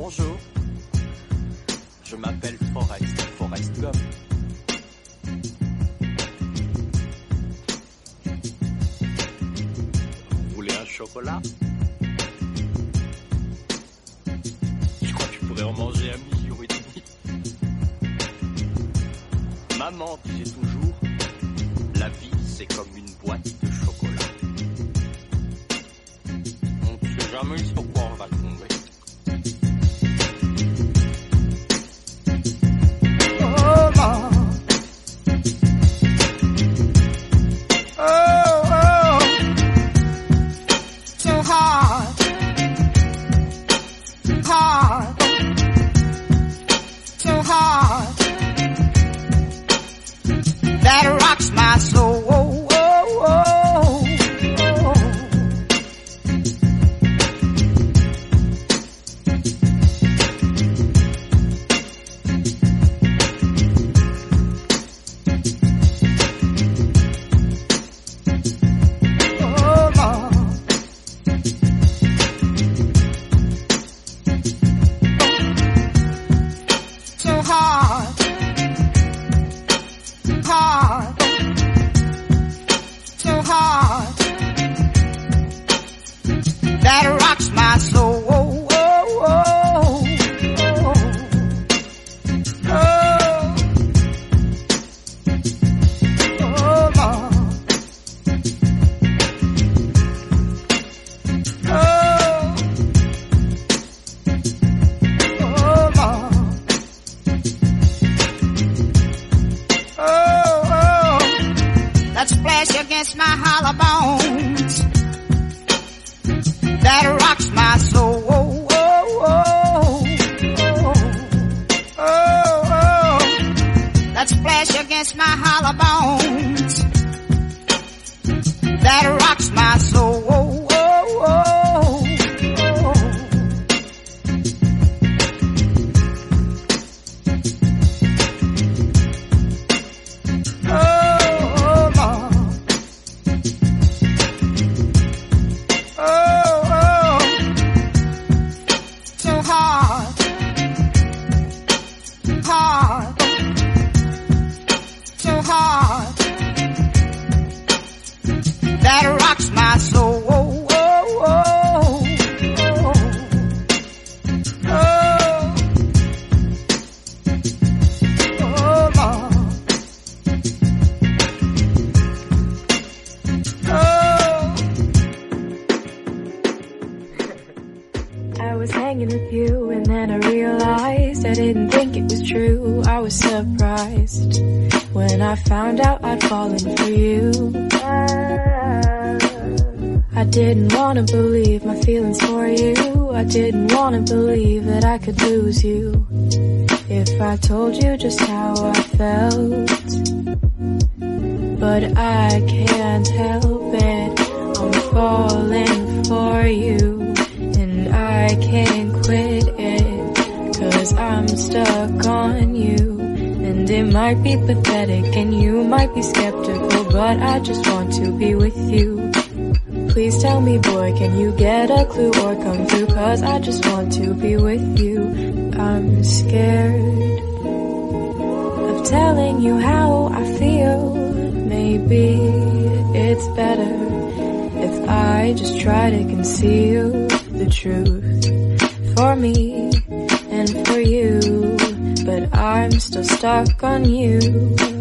Bonjour. Je m'appelle Forrest, Forrest Gump. Vous voulez un chocolat? Je crois que je pourrais en manger un million et demi. Maman disait toujours, la vie c'est comme une boîte de chocolat. On ne sait jamais sur I'd for you. I didn't wanna believe my feelings for you. I didn't wanna believe that I could lose you. If I told you just how I felt. But I can't help it. I'm falling for you. And I can't quit it. Cause I'm stuck on. And it might be pathetic and you might be skeptical. But I just want to be with you. Please tell me boy, can you get a clue or come through? Cause I just want to be with you. I'm scared of telling you how I feel. Maybe it's better if I just try to conceal the truth dark on you.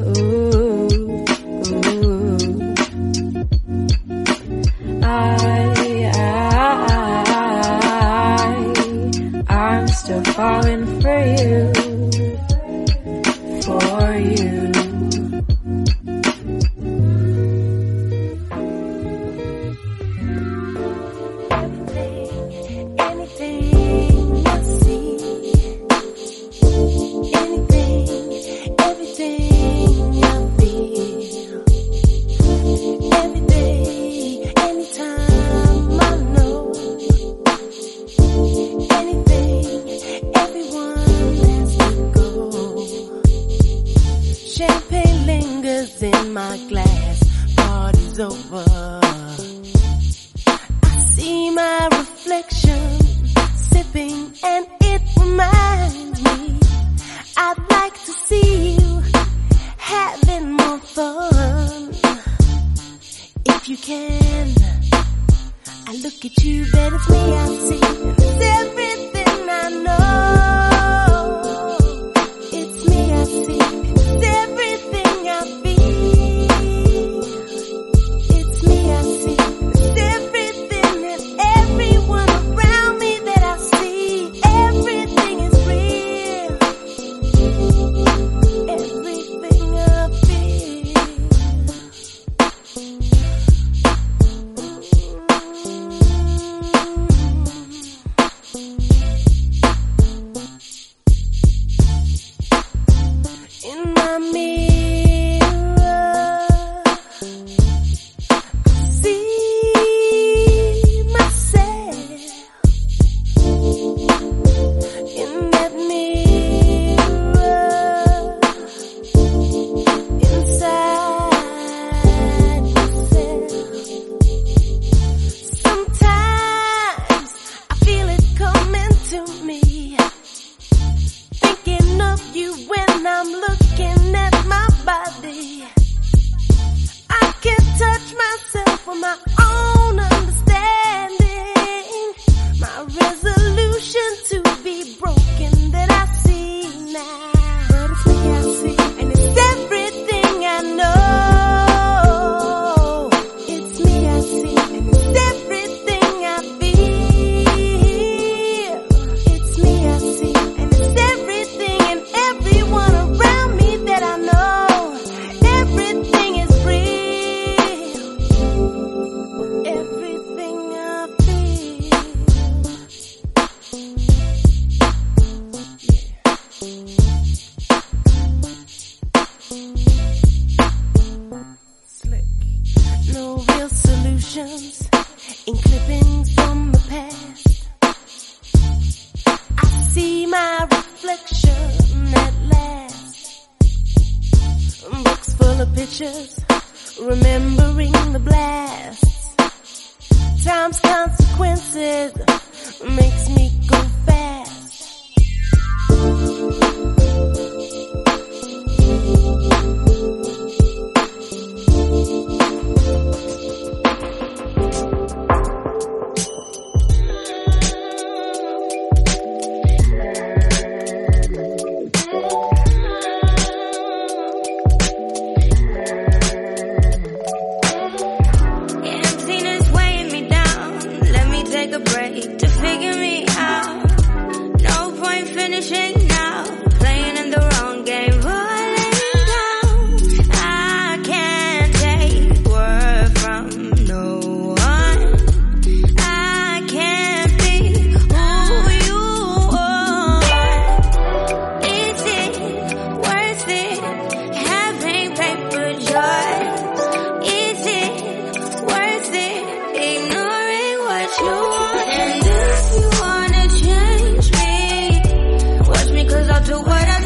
do what I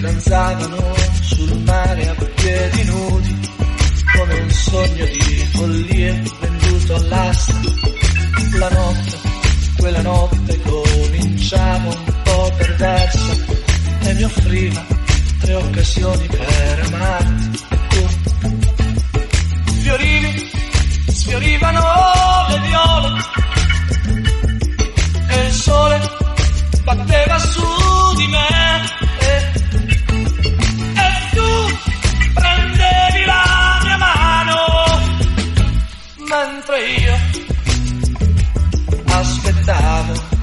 danzavano sul mare a piedi nudi, come un sogno di follie venduto all'asta. La notte, quella notte cominciamo un po' perversa e mi offriva tre occasioni per amarti. Tu fiorivi, sfiorivano le viole e il sole batteva su di me mentre io aspettavo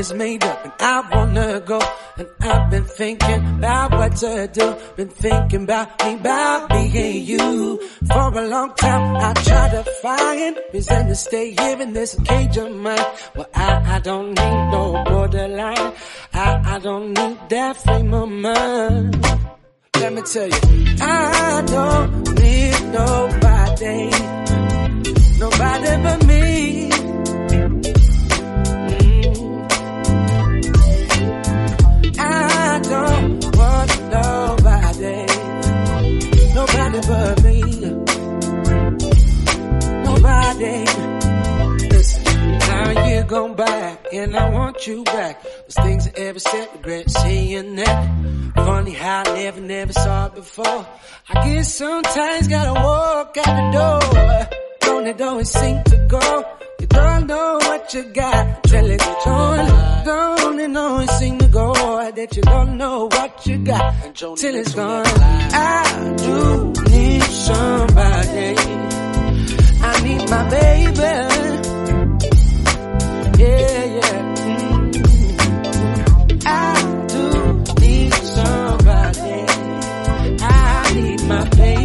is made up and I wanna go. And I've been thinking about what to do. Been thinking about me, about me and you. For a long time, I tried to find reason to stay here in this cage of mine. Well, I, I don't need no borderline. I, I don't need that frame of mind. Let me tell you, I don't need nobody. Nobody but me. day. Now you're gone back and I want you back. Those things I ever said, regret seeing that. Funny how I never, never saw it before. I guess sometimes gotta walk out the door. Don't it always seem to go? You don't know what you got till it's gone. Don't it always seem to go that you don't know what you got till it's gone? I do need somebody. Need my baby. Yeah, yeah. Mm-hmm. I do need somebody. I need my baby.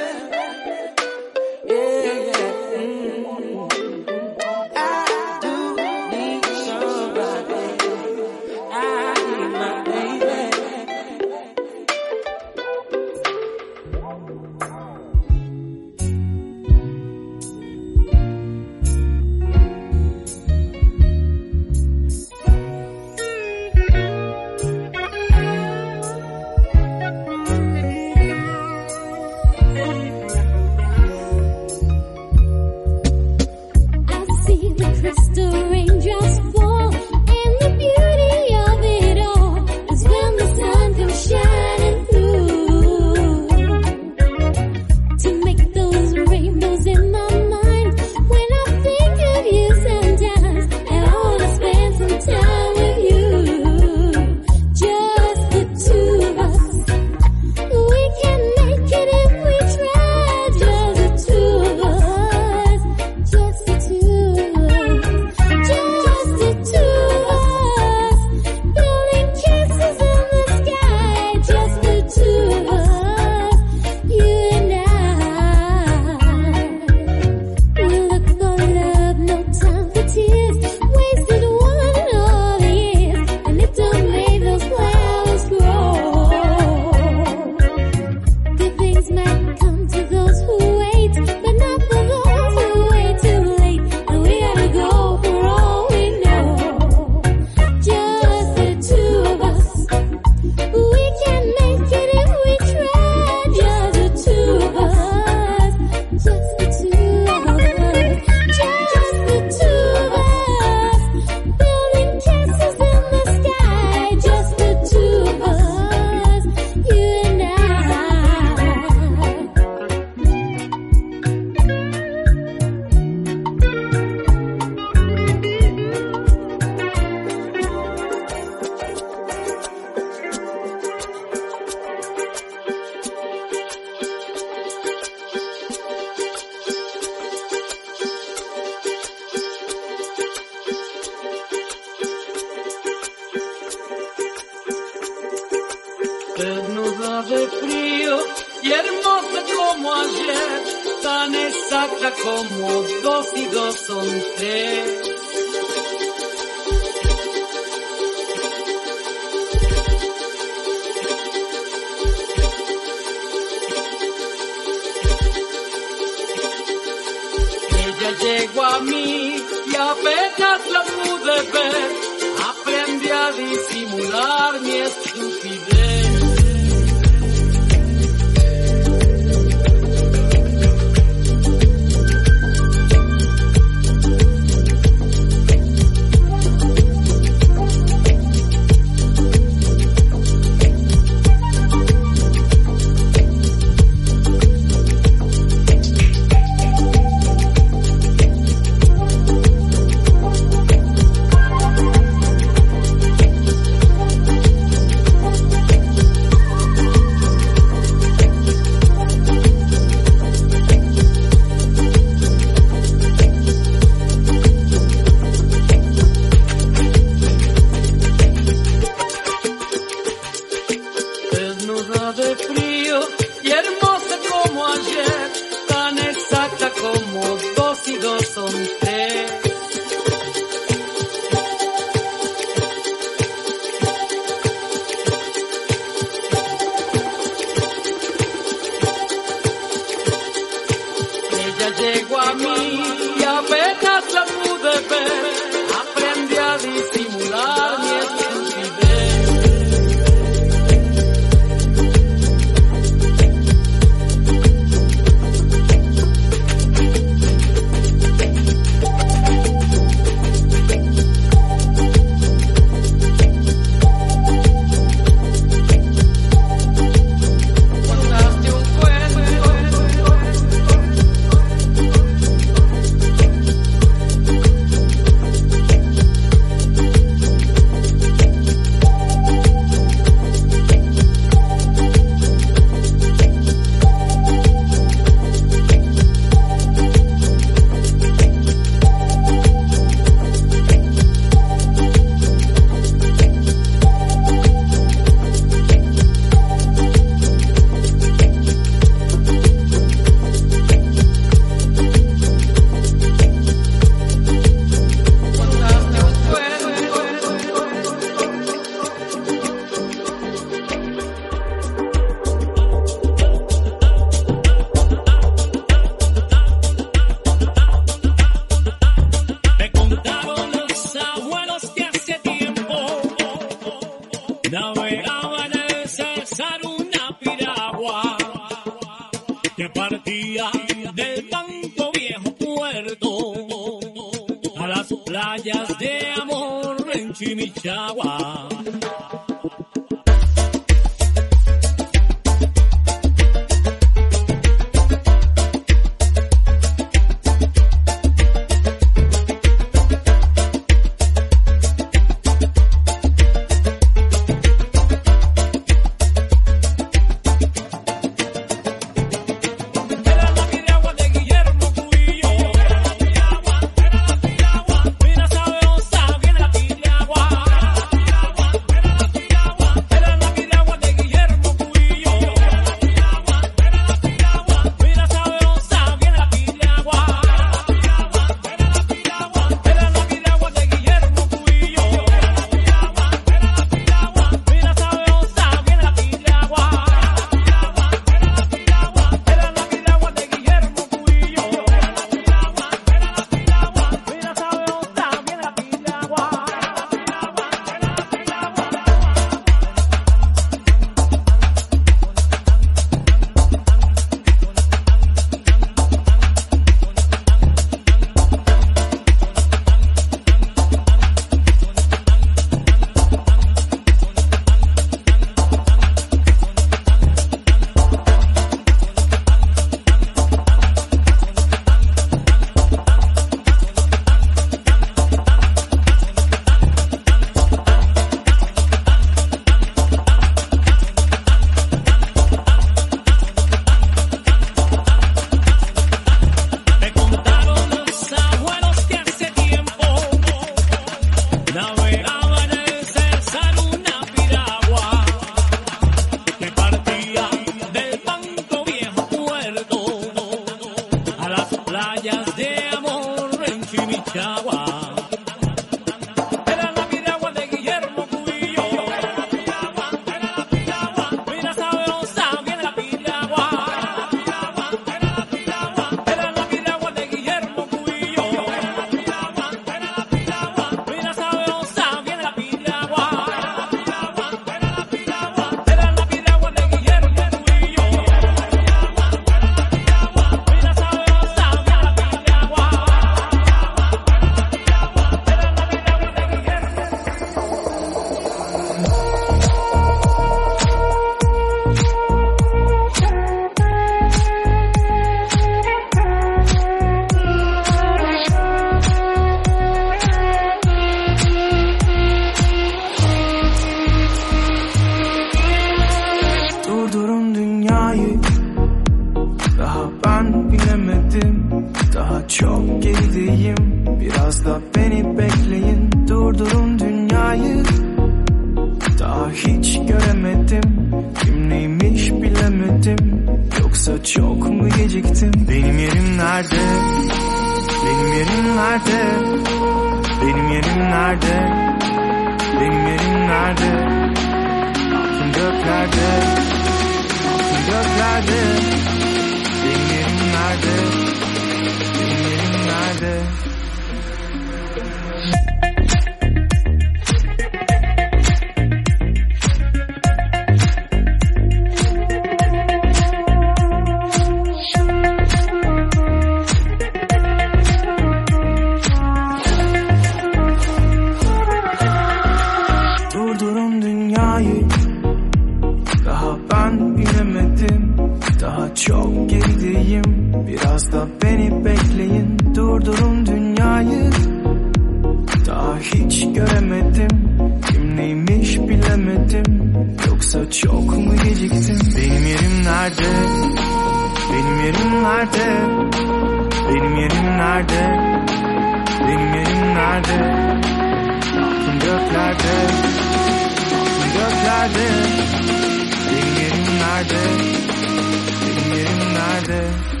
Sunday.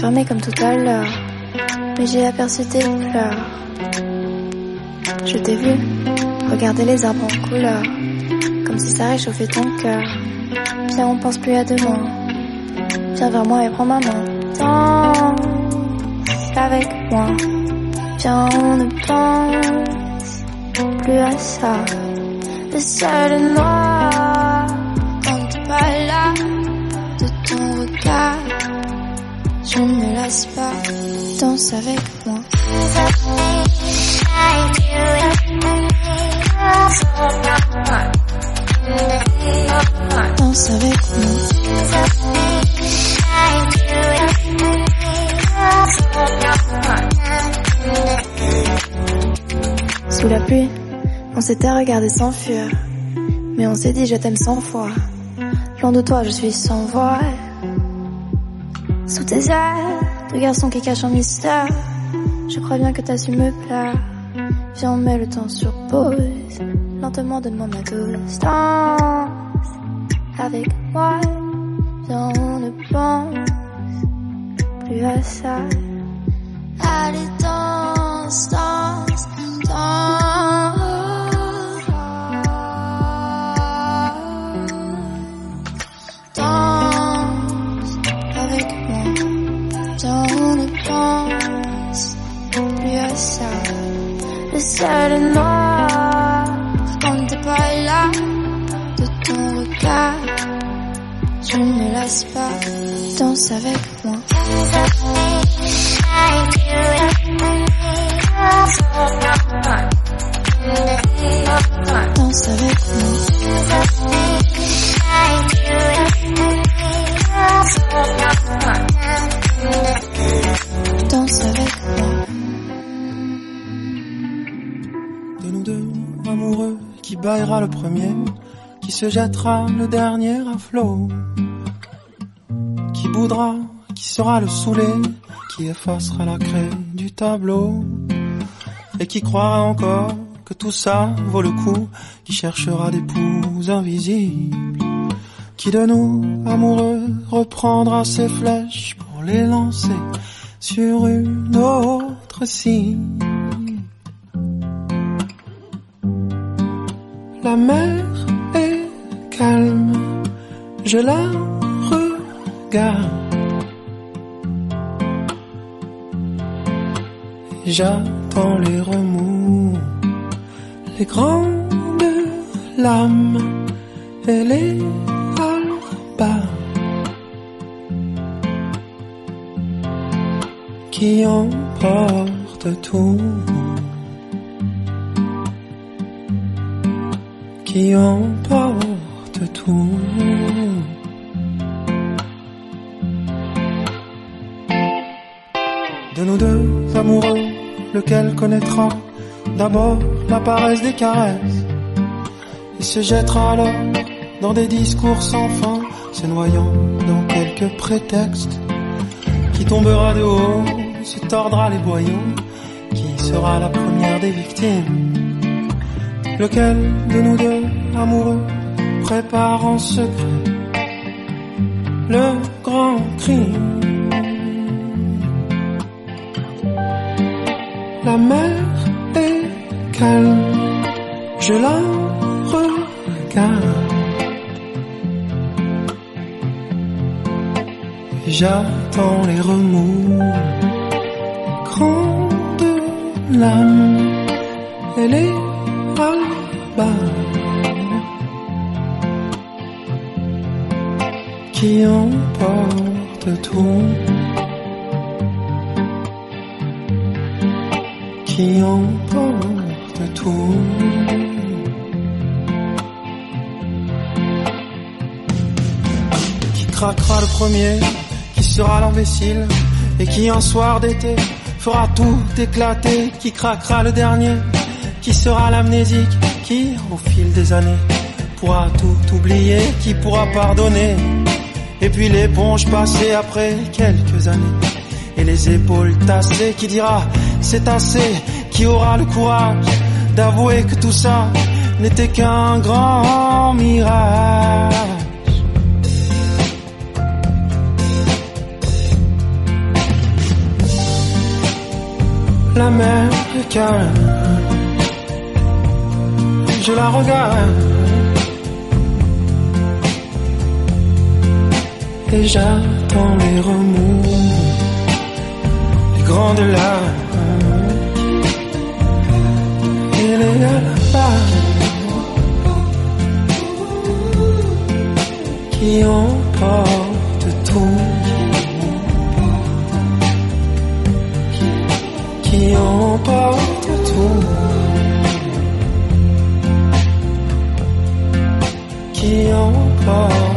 enfermée comme tout à l'heure, mais j'ai aperçu tes fleurs. Je t'ai vu, regarder les arbres en couleur, comme si ça réchauffait ton cœur. Viens, on pense plus à demain. Viens vers moi et prends ma main. Danse avec moi. Viens, on ne pense plus à ça. Le ciel est noir. passe pas, danse avec moi. Danse avec moi. Sous la pluie, on s'était regardé sans fuir, mais on s'est dit je t'aime sans foi. Loin de toi, je suis sans voix. Sous tes ailes, deux garçon qui cache un mystère. Je crois bien que t'as su me plaire. Viens, on met le temps sur pause. Lentement, donne-moi ma dose. S'éveillera le premier, qui se jettera le dernier à flot, qui boudra, qui sera le saoulé, qui effacera la craie du tableau, et qui croira encore que tout ça vaut le coup, qui cherchera des poux invisibles, qui de nous, amoureux, reprendra ses flèches pour les lancer sur une autre cible. La mer est calme, je la regarde. J'attends les remous, les grandes lames et les albas qui emportent tout. Qui emporte tout. De nous deux amoureux, lequel connaîtra d'abord la paresse des caresses? Et se jettera alors dans des discours sans fin, se noyant dans quelques prétextes qui tombera de haut, se tordra les boyaux, qui sera la première des victimes Lequel de nous deux amoureux prépare en secret le grand crime? La mer est calme, je la regarde. J'attends les remous, grande lame, elle est Qui emporte tout, qui emporte tout. Qui craquera le premier, qui sera l'imbécile, et qui un soir d'été fera tout éclater, qui craquera le dernier, qui sera l'amnésique, qui au fil des années pourra tout oublier, qui pourra pardonner, et puis l'éponge passée après quelques années, et les épaules tassées, qui dira c'est assez, qui aura le courage d'avouer que tout ça n'était qu'un grand mirage. La mer est calme, je la regarde et j'attends les remous, les grandes larmes. Et les alabas qui emportent tout. qui emporte tout, qui emporte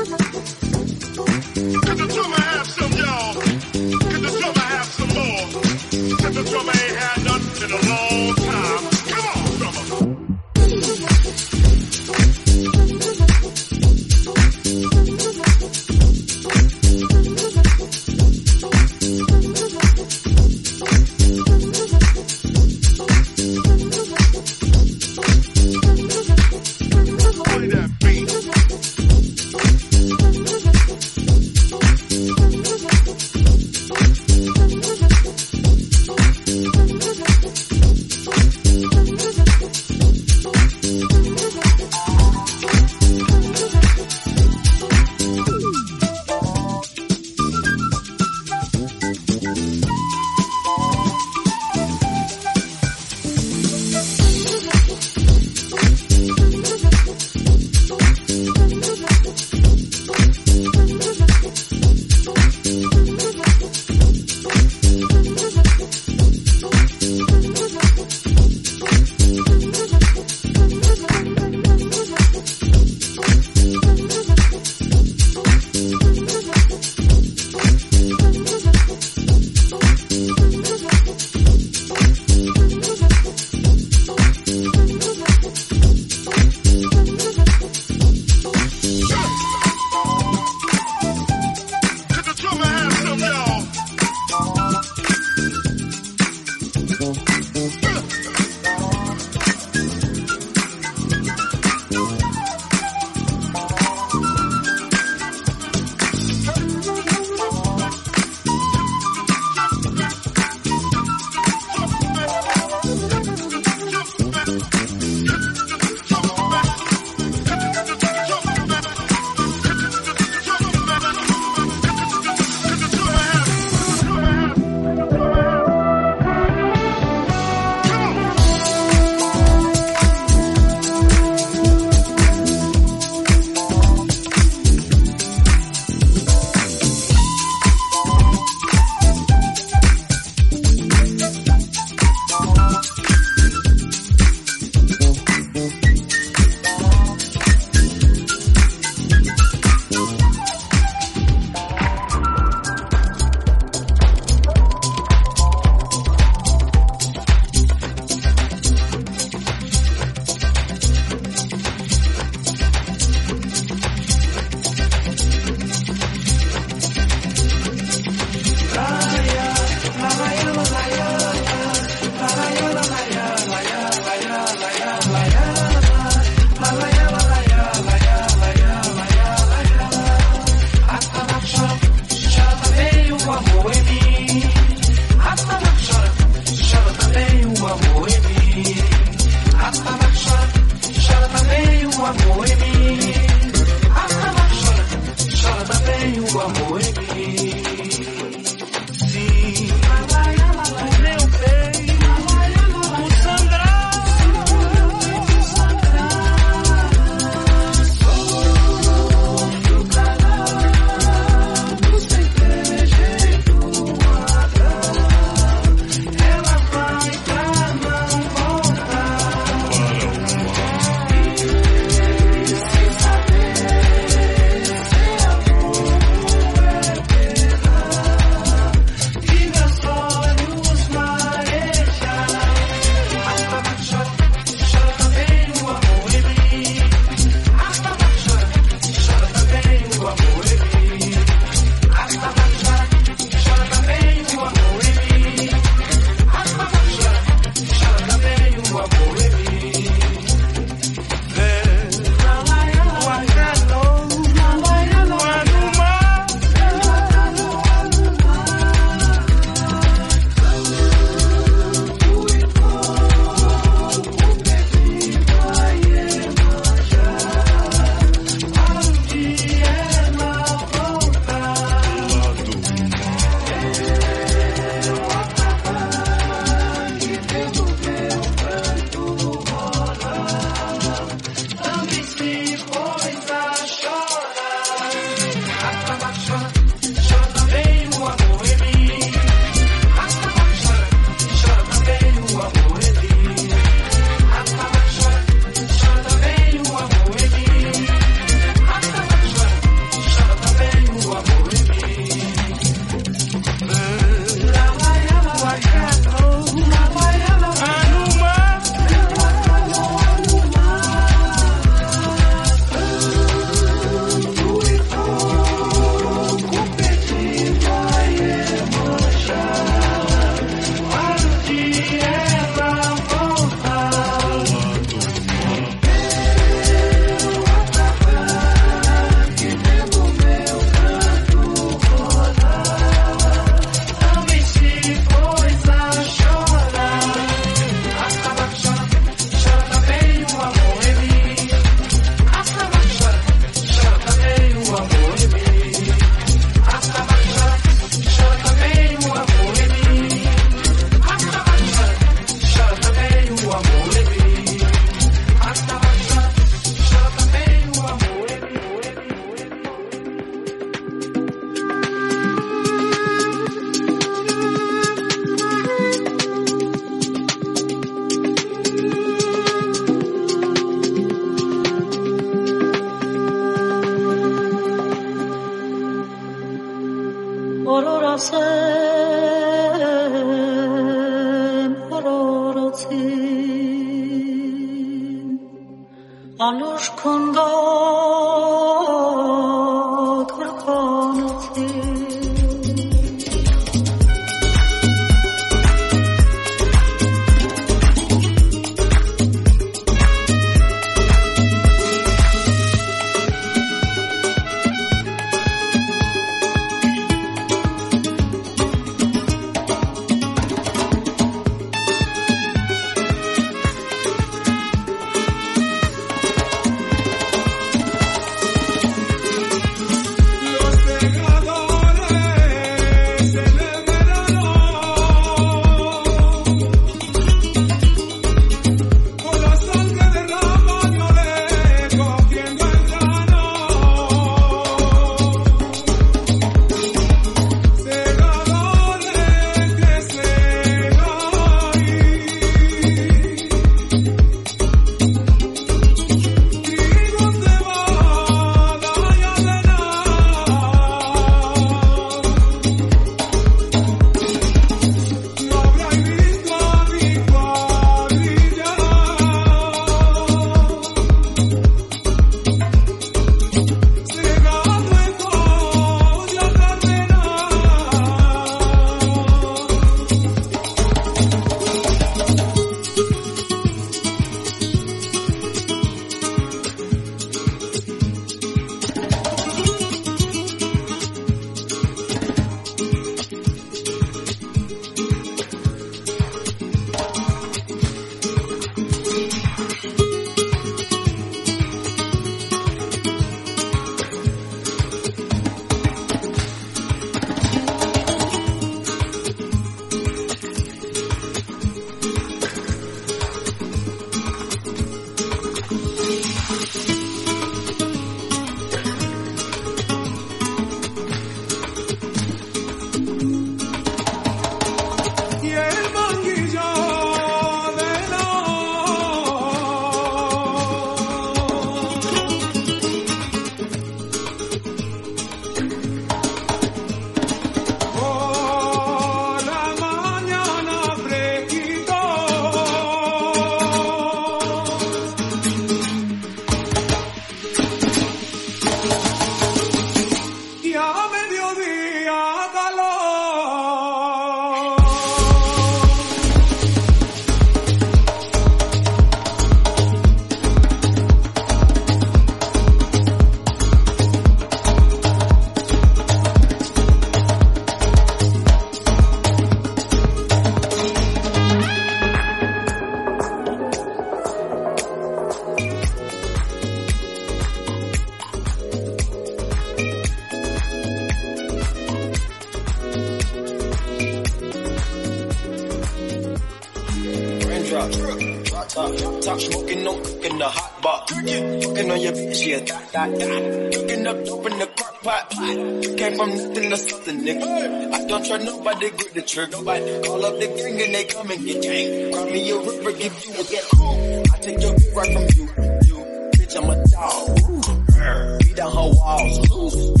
trigger. Nobody call up the gang and they come and get gang. Grab me a river, give you a get cool. I take your beat right from you, you. Bitch, I'm a dog. Beat down her walls, loose.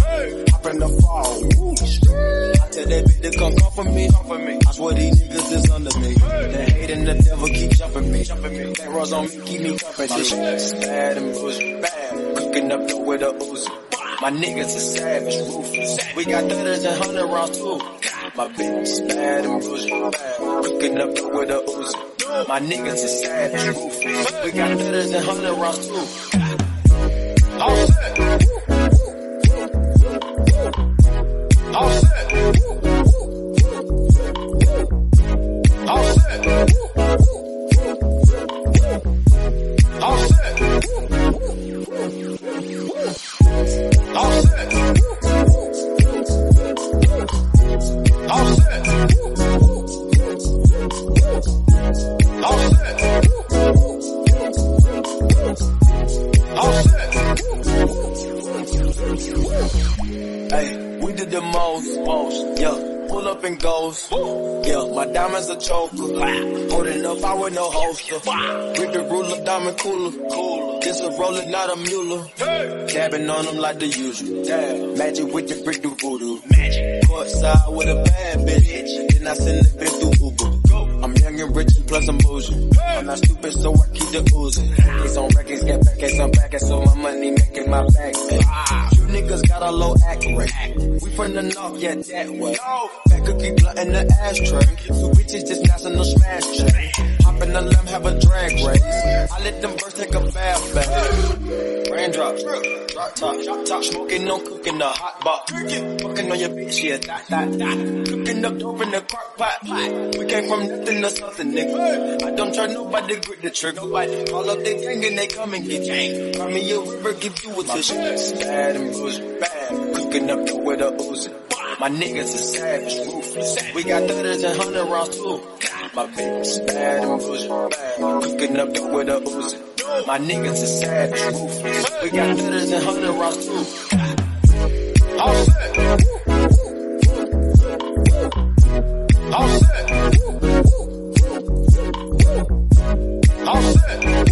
Hop in the fall, ooh. I tell that bitch to come come for me, come for me. I swear these niggas is under me. The hate and the devil keep jumping me, jumping me. That rose on me, keep me company. My shit's bad and bullshit, bad. Cooking up dope with a Uzi. My niggas are savage, ruthless. We got thudders and hundred rounds too. My bitch is bad and bullshit, bad. Cooking up with a Uzi. My niggas are savage, ruthless. We got thudders and hundred rounds too. Not stupid, so I keep the oozing. It's on records, get back, it's on back, so my money making my back. big. You niggas got a low act rate. We from the north, yeah, that way. Fat cookie blunt in the ashtray. Two bitches just national smash check. Hop in the limb, have a drag race. I let them birds take a bath bath. Raindrops, drop top, drop top. Smoking, no cooking, the hot box. Fucking on your bitch, yeah, dot, dot, dot. Cooking up dope in the crock pot. We came from nothing to something, nigga. I don't trust nobody, grip the trigger. Nobody call up the gang and they come and get gang. Cry me a river, give you a tissue. Bad and bullshit, bad. Cooking up dope with a Uzi. My niggas are savage, ruthless. We got thudders and hundred rounds too. My bitch bad and bullshit, bad. Cooking up dope with a Uzi. My niggas are savage, ruthless. We got thudders and hundred rounds too. All set. All set. All set.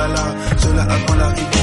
bala. Sola a